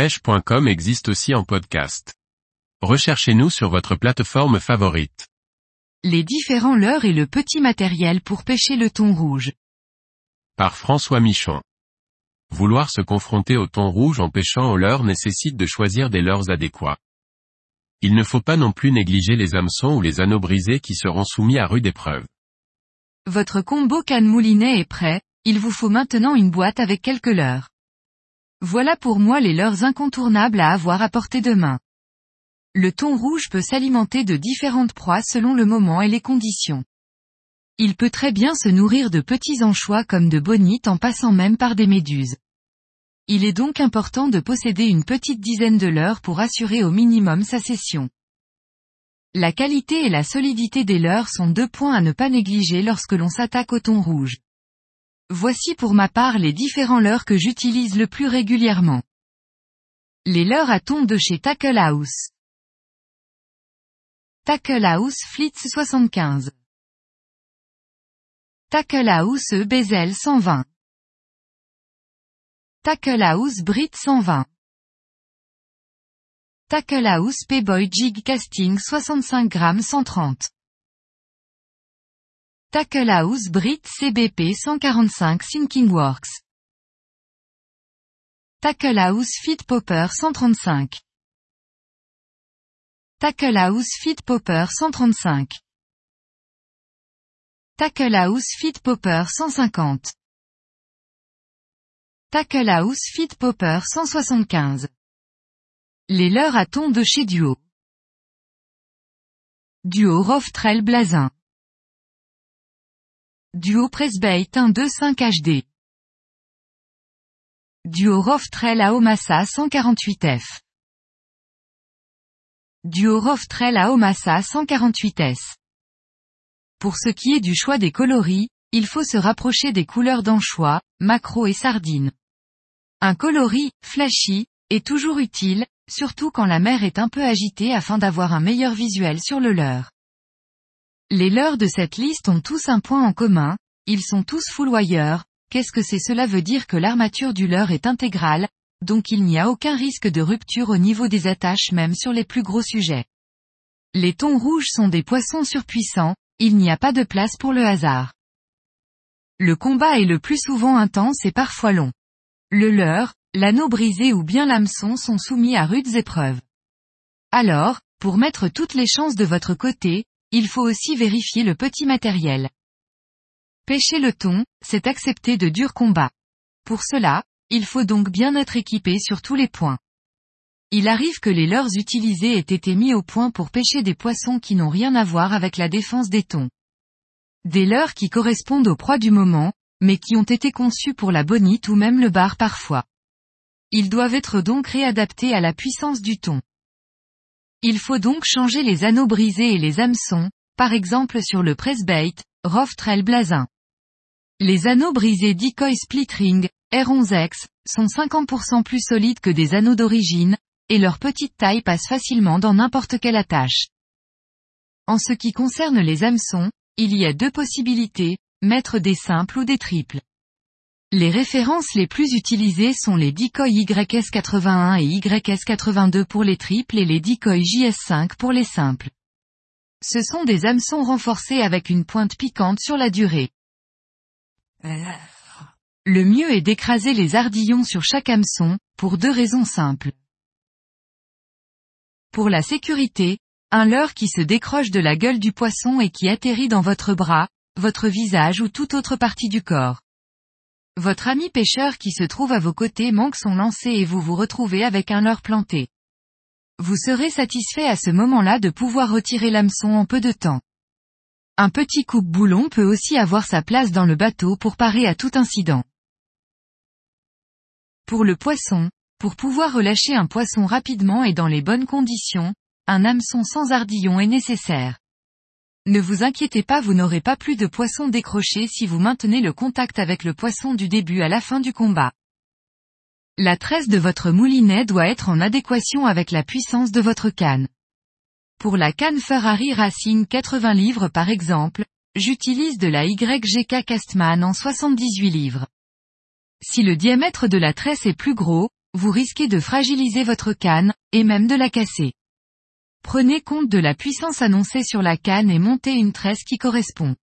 pêche.com existe aussi en podcast. Recherchez-nous sur votre plateforme favorite. Les différents leurres et le petit matériel pour pêcher le thon rouge. Par François Michon. Vouloir se confronter au thon rouge en pêchant au leurre nécessite de choisir des leurres adéquats. Il ne faut pas non plus négliger les hameçons ou les anneaux brisés qui seront soumis à rude épreuve. Votre combo canne moulinet est prêt, il vous faut maintenant une boîte avec quelques leurres. Voilà pour moi les leurres incontournables à avoir à portée de main. Le thon rouge peut s'alimenter de différentes proies selon le moment et les conditions. Il peut très bien se nourrir de petits anchois comme de bonites en passant même par des méduses. Il est donc important de posséder une petite dizaine de leurres pour assurer au minimum sa session. La qualité et la solidité des leurres sont deux points à ne pas négliger lorsque l'on s'attaque au thon rouge. Voici pour ma part les différents leurres que j'utilise le plus régulièrement. Les leurres à thon de chez Tackle House. Tackle House Flitz 75. Tackle House E Bezel 120. Tackle House Brit 120. Tackle House P-Boy Jig Casting 65 grammes 130. Tackle House Brit CBP 145 Sinking Works. Tackle House Fit Popper 135. Tackle House Fit Popper 135. Tackle House Fit Popper 150. Tackle House Fit Popper 175. Les leurres à thon de chez Duo. Duo Rough Trail Blazin. Duo Pressbait 125 HD. Duo Rough Trail à Omassa 148F. Duo Rough Trail à Omassa 148S. Pour ce qui est du choix des coloris, il faut se rapprocher des couleurs d'anchois, macro et sardines. Un coloris, flashy, est toujours utile, surtout quand la mer est un peu agitée afin d'avoir un meilleur visuel sur le leurre. Les leurres de cette liste ont tous un point en commun, ils sont tous fouloyeurs, qu'est-ce que c'est cela veut dire que l'armature du leurre est intégrale, donc il n'y a aucun risque de rupture au niveau des attaches même sur les plus gros sujets. Les thons rouges sont des poissons surpuissants, il n'y a pas de place pour le hasard. Le combat est le plus souvent intense et parfois long. Le leurre, l'anneau brisé ou bien l'hameçon sont soumis à rudes épreuves. Alors, pour mettre toutes les chances de votre côté, il faut aussi vérifier le petit matériel. Pêcher le thon, c'est accepter de durs combats. Pour cela, il faut donc bien être équipé sur tous les points. Il arrive que les leurres utilisés aient été mis au point pour pêcher des poissons qui n'ont rien à voir avec la défense des thons. Des leurres qui correspondent aux proies du moment, mais qui ont été conçus pour la bonite ou même le bar parfois. Ils doivent être donc réadaptés à la puissance du thon. Il faut donc changer les anneaux brisés et les hameçons, par exemple sur le pressbait, Rough Trail Blazin. Les anneaux brisés Decoy Split Ring, R11X, sont 50% plus solides que des anneaux d'origine, et leur petite taille passe facilement dans n'importe quelle attache. En ce qui concerne les hameçons, il y a deux possibilités, mettre des simples ou des triples. Les références les plus utilisées sont les Decoy YS81 et YS82 pour les triples et les Decoy JS5 pour les simples. Ce sont des hameçons renforcés avec une pointe piquante sur la durée. Le mieux est d'écraser les ardillons sur chaque hameçon, pour deux raisons simples. Pour la sécurité, un leurre qui se décroche de la gueule du poisson et qui atterrit dans votre bras, votre visage ou toute autre partie du corps. Votre ami pêcheur qui se trouve à vos côtés manque son lancer et vous vous retrouvez avec un leurre planté. Vous serez satisfait à ce moment-là de pouvoir retirer l'hameçon en peu de temps. Un petit coupe-boulon peut aussi avoir sa place dans le bateau pour parer à tout incident. Pour le poisson, pour pouvoir relâcher un poisson rapidement et dans les bonnes conditions, un hameçon sans ardillon est nécessaire. Ne vous inquiétez pas vous n'aurez pas plus de poisson décroché si vous maintenez le contact avec le poisson du début à la fin du combat. La tresse de votre moulinet doit être en adéquation avec la puissance de votre canne. Pour la canne Ferrari Racing 80 livres par exemple, j'utilise de la YGK Castman en 78 livres. Si le diamètre de la tresse est plus gros, vous risquez de fragiliser votre canne, et même de la casser. Prenez compte de la puissance annoncée sur la canne et montez une tresse qui correspond.